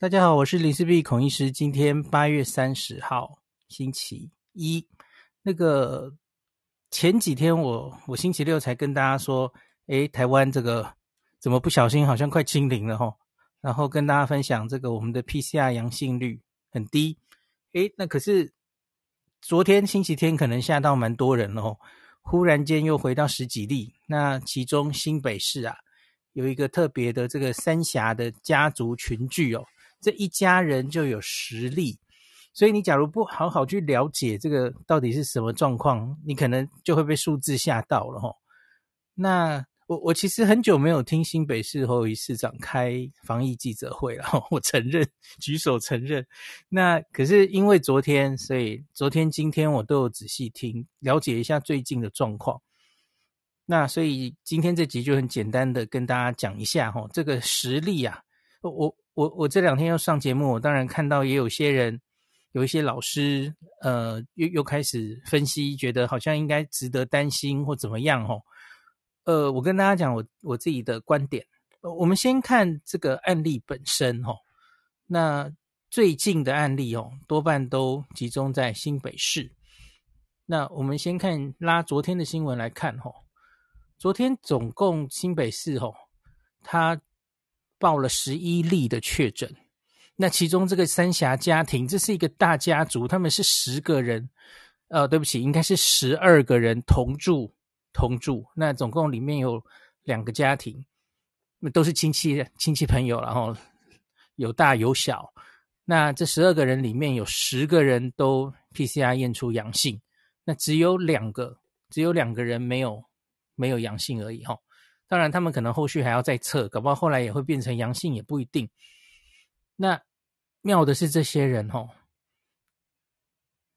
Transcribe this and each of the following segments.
大家好，我是林氏璧孔医师。今天八月三十号，星期一。那个前几天我我星期六才跟大家说，诶，台湾这个怎么不小心好像快清零了齁？然后跟大家分享这个我们的 PCR 阳性率很低。诶，那可是昨天星期天可能吓到蛮多人了齁，忽然间又回到十几例。那其中新北市啊有一个特别的这个三峡的家族群聚哦。这一家人就有实力，所以你假如不好好去了解这个到底是什么状况，你可能就会被数字吓到了齁。那我我其实很久没有听新北市侯友市长开防疫记者会了，我承认，举手承认。那可是因为昨天，所以昨天、今天我都有仔细听，了解一下最近的状况。那所以今天这集就很简单的跟大家讲一下齁，这个实力啊，我。我我这两天要上节目，我当然看到也有些人，有一些老师，呃，又又开始分析，觉得好像应该值得担心或怎么样吼。呃，我跟大家讲我我自己的观点。我们先看这个案例本身吼。那最近的案例哦，多半都集中在新北市。那我们先看拉昨天的新闻来看吼，昨天总共新北市吼，它。报了十一例的确诊，那其中这个三峡家庭，这是一个大家族，他们是十个人，呃，对不起，应该是十二个人同住同住。那总共里面有两个家庭，那都是亲戚亲戚朋友，然后有大有小。那这十二个人里面有十个人都 PCR 验出阳性，那只有两个，只有两个人没有没有阳性而已，哈。当然，他们可能后续还要再测，搞不好后来也会变成阳性，也不一定。那妙的是，这些人哦，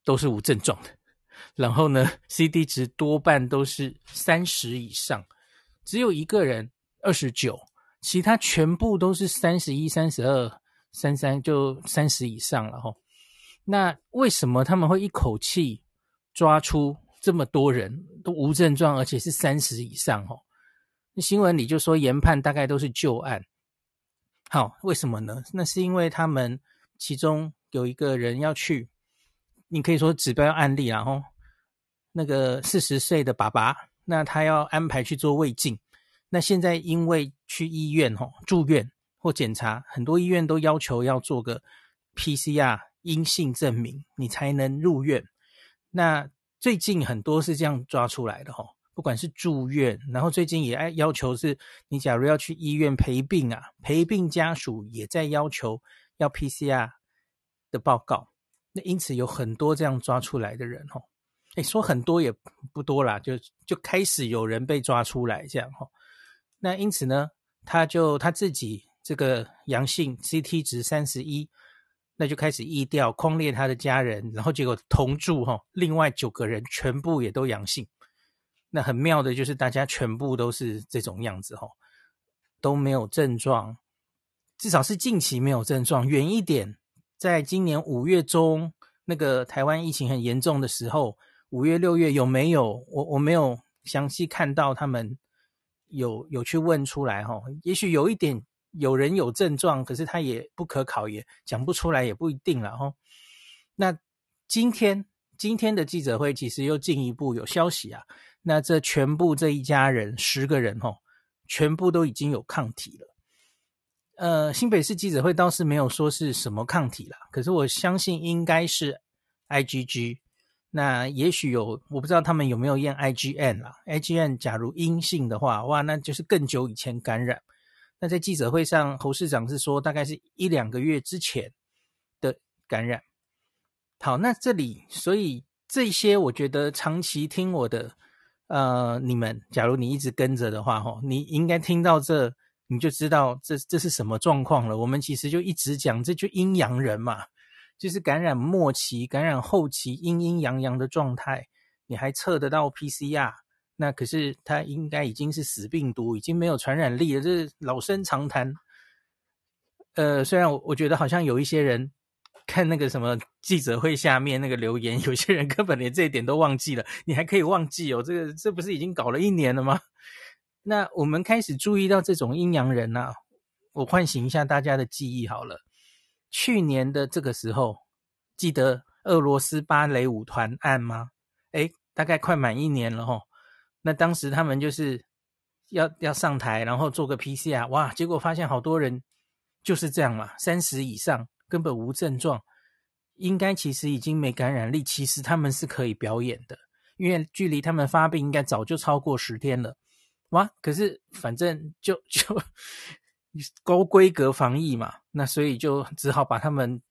都是无症状的，然后呢，CD 值多半都是三十以上，只有一个人二十九，其他全部都是三十一、三十二、三三，就三十以上了哈。那为什么他们会一口气抓出这么多人都无症状，而且是三十以上？哦？那新闻里就说研判大概都是旧案，好，为什么呢？那是因为他们其中有一个人要去，你可以说指标案例啊，吼，那个四十岁的爸爸，那他要安排去做胃镜，那现在因为去医院吼住院或检查，很多医院都要求要做个 PCR 阴性证明，你才能入院。那最近很多是这样抓出来的吼。不管是住院，然后最近也爱要求是，你假如要去医院陪病啊，陪病家属也在要求要 PCR 的报告。那因此有很多这样抓出来的人哦，诶，说很多也不多啦，就就开始有人被抓出来这样哦。那因此呢，他就他自己这个阳性 CT 值三十一，那就开始疫调框列他的家人，然后结果同住哈，另外九个人全部也都阳性。那很妙的就是大家全部都是这种样子齁，都没有症状，至少是近期没有症状。远一点，在今年五月中那个台湾疫情很严重的时候，五月六月有没有？我我没有详细看到他们有有去问出来齁。也许有一点有人有症状，可是他也不可考，也讲不出来，也不一定了齁。那今天今天的记者会其实又进一步有消息啊。那这全部这一家人十个人齁，全部都已经有抗体了。呃，新北市记者会倒是没有说是什么抗体啦，可是我相信应该是 IgG。那也许有，我不知道他们有没有验 IgN 啦。，IgN 假如阴性的话，哇，那就是更久以前感染。那在记者会上，侯市长是说大概是一两个月之前的感染。好，那这里所以这些，我觉得长期听我的。呃，你们，假如你一直跟着的话，吼，你应该听到这，你就知道这这是什么状况了。我们其实就一直讲，这就阴阳人嘛，就是感染末期、感染后期阴阴阳阳的状态，你还测得到 PCR，那可是它应该已经是死病毒，已经没有传染力了，这是老生常谈。呃，虽然我我觉得好像有一些人。看那个什么记者会下面那个留言，有些人根本连这一点都忘记了。你还可以忘记哦？这个这不是已经搞了一年了吗？那我们开始注意到这种阴阳人呐、啊，我唤醒一下大家的记忆好了。去年的这个时候，记得俄罗斯芭蕾舞团案吗？诶，大概快满一年了吼。那当时他们就是要要上台，然后做个 PCR，哇，结果发现好多人就是这样嘛，三十以上根本无症状，应该其实已经没感染力，其实他们是可以表演的，因为距离他们发病应该早就超过十天了。哇！可是反正就 就高规格防疫嘛，那所以就只好把他们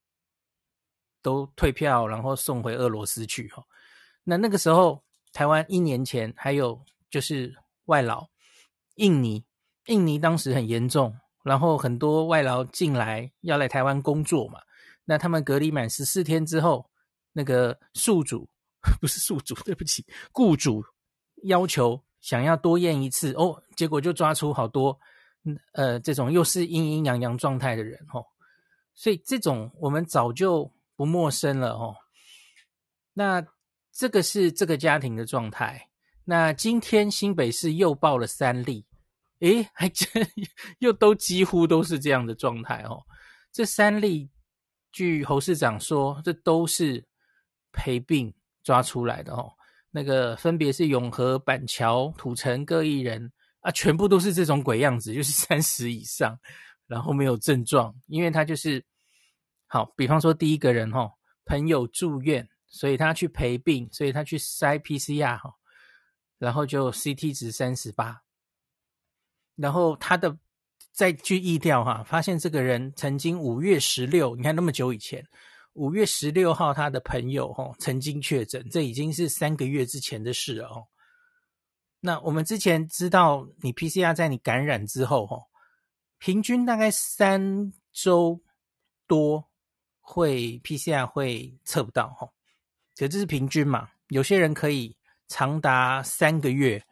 都退票，然后送回俄罗斯去哈。那那个时候，台湾一年前还有就是外劳，印尼，印尼当时很严重，然后很多外劳进来要来台湾工作嘛，那他们隔离满十四天之后，那个宿主 不是宿主，对不起，雇主要求。想要多验一次哦，结果就抓出好多，呃，这种又是阴阴阳阳状态的人哦，所以这种我们早就不陌生了哦。那这个是这个家庭的状态。那今天新北市又报了三例，诶，还真又都几乎都是这样的状态哦。这三例，据侯市长说，这都是陪病抓出来的哦。那个分别是永和、板桥、土城各一人啊，全部都是这种鬼样子，就是三十以上，然后没有症状，因为他就是好，比方说第一个人哈，朋友住院，所以他去陪病，所以他去筛 PCR 哈，然后就 CT 值三十八，然后他的再去意调哈，发现这个人曾经五月十六，你看那么久以前。五月十六号，他的朋友哈曾经确诊，这已经是三个月之前的事了哦。那我们之前知道，你 PCR 在你感染之后哈，平均大概三周多会 PCR 会测不到哈，可这是平均嘛？有些人可以长达三个月。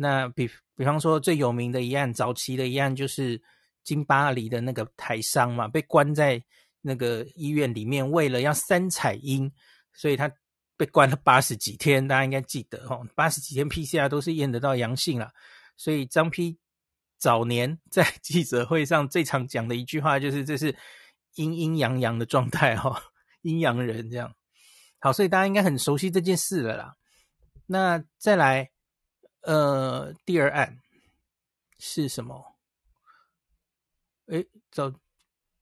那比比方说最有名的一案，早期的一案就是金巴黎的那个台商嘛，被关在。那个医院里面，为了要三采阴，所以他被关了八十几天。大家应该记得哦，八十几天 PCR 都是验得到阳性了。所以张丕早年在 记者会上最常讲的一句话就是：“这是阴阴阳阳的状态哈，阴阳人这样。”好，所以大家应该很熟悉这件事了啦。那再来，呃，第二案是什么？诶，走。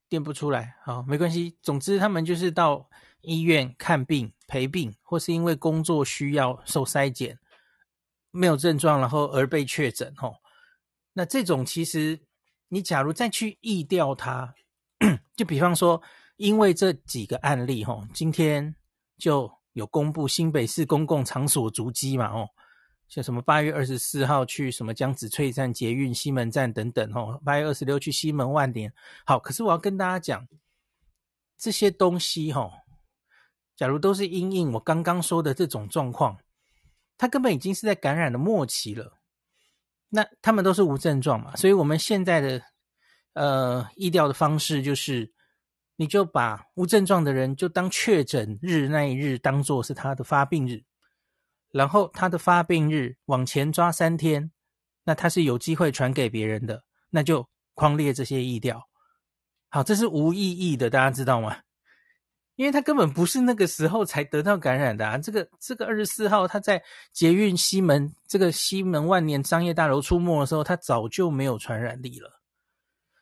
念不出来，好，没关系。总之，他们就是到医院看病、陪病，或是因为工作需要受筛检，没有症状，然后而被确诊。吼，那这种其实，你假如再去疫调他，就比方说，因为这几个案例，吼，今天就有公布新北市公共场所足迹嘛，哦。像什么八月二十四号去什么江子翠站、捷运西门站等等，哦，八月二十六去西门万年。好，可是我要跟大家讲，这些东西，吼，假如都是因应我刚刚说的这种状况，他根本已经是在感染的末期了。那他们都是无症状嘛，所以我们现在的呃疫调的方式就是，你就把无症状的人就当确诊日那一日当做是他的发病日。然后他的发病日往前抓三天，那他是有机会传给别人的，那就匡列这些疫调。好，这是无意义的，大家知道吗？因为他根本不是那个时候才得到感染的啊。这个这个二十四号他在捷运西门这个西门万年商业大楼出没的时候，他早就没有传染力了。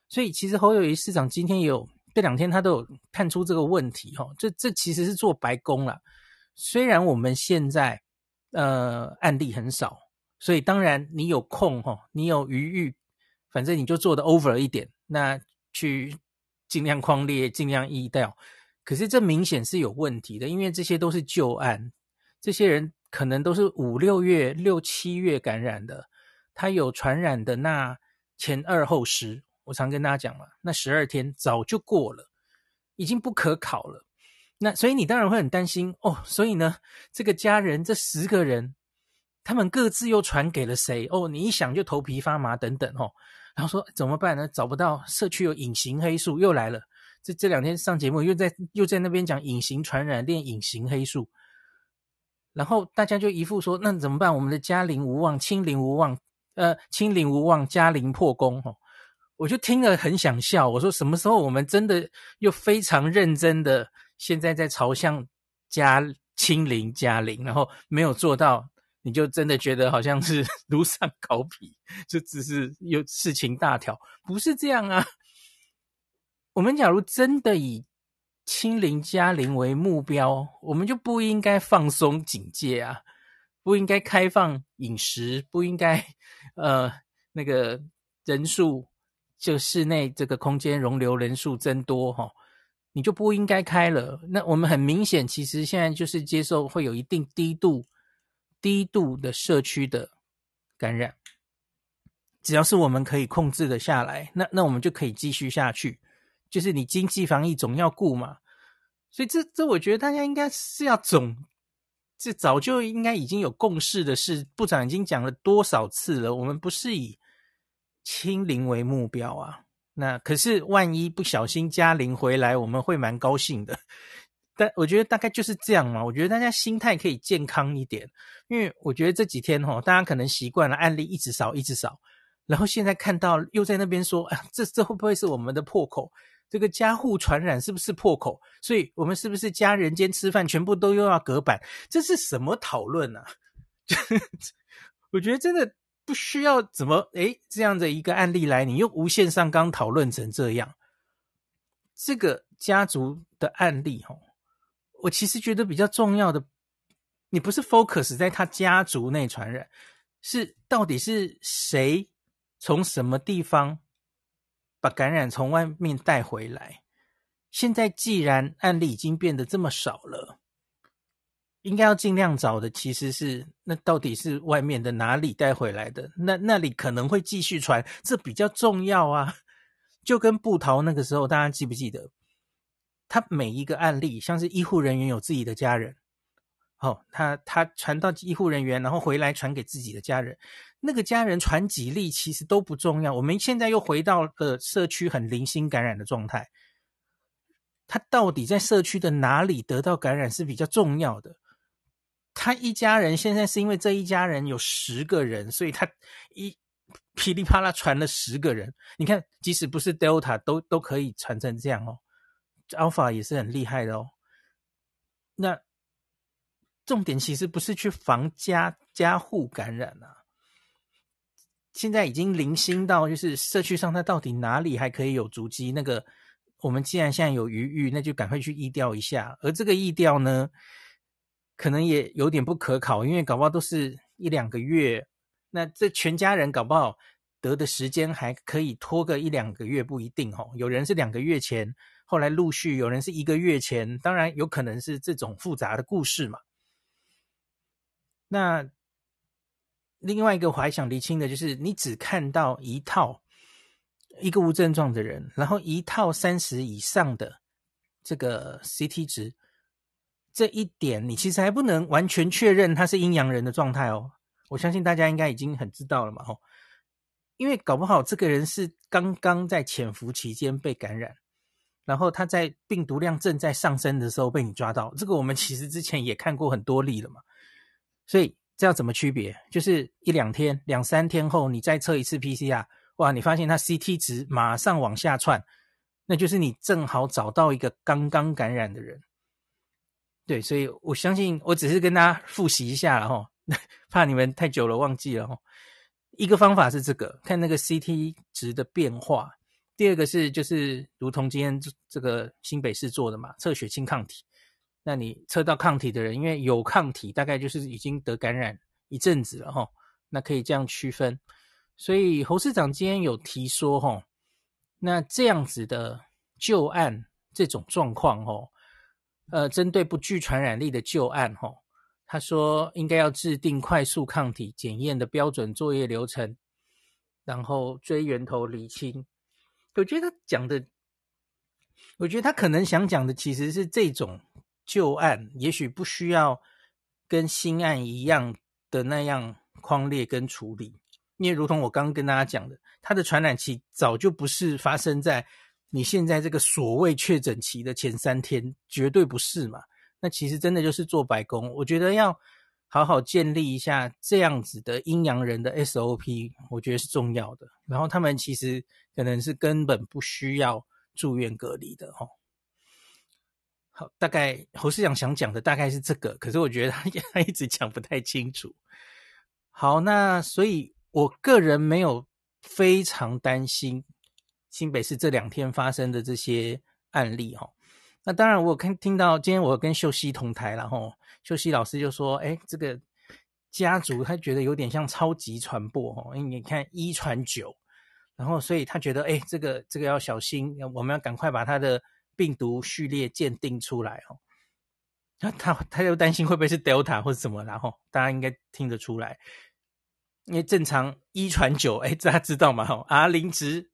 所以其实侯友宜市长今天也有这两天他都有看出这个问题哈。这这其实是做白工了。虽然我们现在。呃，案例很少，所以当然你有空哈，你有余裕，反正你就做的 over 一点，那去尽量框列，尽量疫调。可是这明显是有问题的，因为这些都是旧案，这些人可能都是五六月、六七月感染的，他有传染的那前二后十，我常跟大家讲嘛，那十二天早就过了，已经不可考了。那所以你当然会很担心哦，所以呢，这个家人这十个人，他们各自又传给了谁？哦，你一想就头皮发麻等等哦。然后说怎么办呢？找不到社区有隐形黑数又来了。这这两天上节目又在又在那边讲隐形传染链、隐形黑数，然后大家就一副说那怎么办？我们的家零无望，清零无望，呃，清零无望，家零破功哦。我就听了很想笑。我说什么时候我们真的又非常认真的现在在朝向加清零加零，然后没有做到，你就真的觉得好像是炉上烤皮，就只是有事情大条，不是这样啊。我们假如真的以清零加零为目标，我们就不应该放松警戒啊，不应该开放饮食，不应该呃那个人数就室内这个空间容留人数增多哈、你就不应该开了。那我们很明显，其实现在就是接受会有一定低度低度的社区的感染，只要是我们可以控制的下来，那那我们就可以继续下去。就是你经济防疫总要顾嘛，所以这这我觉得大家应该是要总，这早就应该已经有共识的事，部长已经讲了多少次了，我们不是以清零为目标啊。那可是万一不小心加零回来，我们会蛮高兴的。但我觉得大概就是这样嘛，我觉得大家心态可以健康一点，因为我觉得这几天齁，大家可能习惯了案例一直少一直少，然后现在看到又在那边说，哎，这这会不会是我们的破口？这个家户传染是不是破口？所以我们是不是家人间吃饭全部都又要隔板？这是什么讨论啊？我觉得真的不需要怎么诶这样的一个案例来，你用无限上纲讨论成这样。这个家族的案例哦，我其实觉得比较重要的，你不是 focus 在他家族内传染，是到底是谁从什么地方？把感染从外面带回来。现在既然案例已经变得这么少了，应该要尽量找的其实是那到底是外面的哪里带回来的？那那里可能会继续传，这比较重要啊。就跟布桃那个时候，大家记不记得？他每一个案例，像是医护人员有自己的家人，哦，他他传到医护人员，然后回来传给自己的家人。那个家人传几例其实都不重要，我们现在又回到了社区很零星感染的状态。他到底在社区的哪里得到感染是比较重要的？他一家人现在是因为这一家人有十个人，所以他一噼里啪啦传了十个人。你看，即使不是 Delta 都都可以传成这样哦，Alpha 也是很厉害的哦。那重点其实不是去防家家户感染啊。现在已经零星到，就是社区上，它到底哪里还可以有足迹？那个，我们既然现在有余裕，那就赶快去疫调一下。而这个疫调呢，可能也有点不可考，因为搞不好都是一两个月。那这全家人搞不好得的时间还可以拖个一两个月，不一定哦。有人是两个月前，后来陆续有人是一个月前，当然有可能是这种复杂的故事嘛。那。另外一个我还想厘清的就是，你只看到一套一个无症状的人，然后一套三十以上的这个 CT 值，这一点你其实还不能完全确认他是阴阳人的状态哦。我相信大家应该已经很知道了嘛，吼，因为搞不好这个人是刚刚在潜伏期间被感染，然后他在病毒量正在上升的时候被你抓到，这个我们其实之前也看过很多例了嘛，所以。这要怎么区别？就是一两天、两三天后，你再测一次 PCR，哇，你发现它 CT 值马上往下窜，那就是你正好找到一个刚刚感染的人。对，所以我相信，我只是跟大家复习一下了哈，怕你们太久了忘记了哈。一个方法是这个，看那个 CT 值的变化；第二个是就是如同今天这这个新北市做的嘛，测血清抗体。那你测到抗体的人，因为有抗体，大概就是已经得感染一阵子了哈。那可以这样区分。所以侯市长今天有提说哈，那这样子的旧案这种状况哈，呃，针对不具传染力的旧案哈，他说应该要制定快速抗体检验的标准作业流程，然后追源头厘清。我觉得他讲的，我觉得他可能想讲的其实是这种。旧案也许不需要跟新案一样的那样框列跟处理，因为如同我刚刚跟大家讲的，它的传染期早就不是发生在你现在这个所谓确诊期的前三天，绝对不是嘛。那其实真的就是做白工。我觉得要好好建立一下这样子的阴阳人的 SOP，我觉得是重要的。然后他们其实可能是根本不需要住院隔离的哦。好，大概侯市长想讲的大概是这个，可是我觉得他 他一直讲不太清楚。好，那所以我个人没有非常担心新北市这两天发生的这些案例哈。那当然，我看听到今天我跟秀熙同台了吼，秀熙老师就说：“哎，这个家族他觉得有点像超级传播哦，因为你看一传九，然后所以他觉得哎，这个这个要小心，我们要赶快把他的病毒序列鉴定出来哦。那他他又担心会不会是 Delta 或者什么，然后大家应该听得出来，因为正常一传九，哎，大家知道吗？吼，R 零值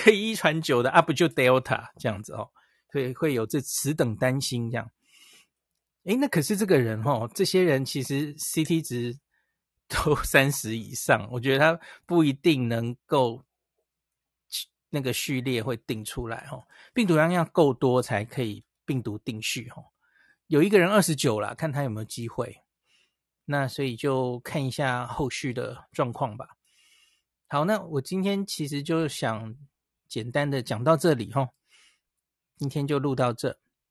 可以一传九的啊，不就 Delta 这样子哦。”所以会有这此等担心这样，诶，那可是这个人哦，这些人其实 CT 值都 三十以上，我觉得他不一定能够那个序列会定出来哦，病毒量要够多才可以病毒定序哦。有一个人二十九了，看他有没有机会，那所以就看一下后续的状况吧。好，那我今天其实就想简单的讲到这里哈。今天就录到这。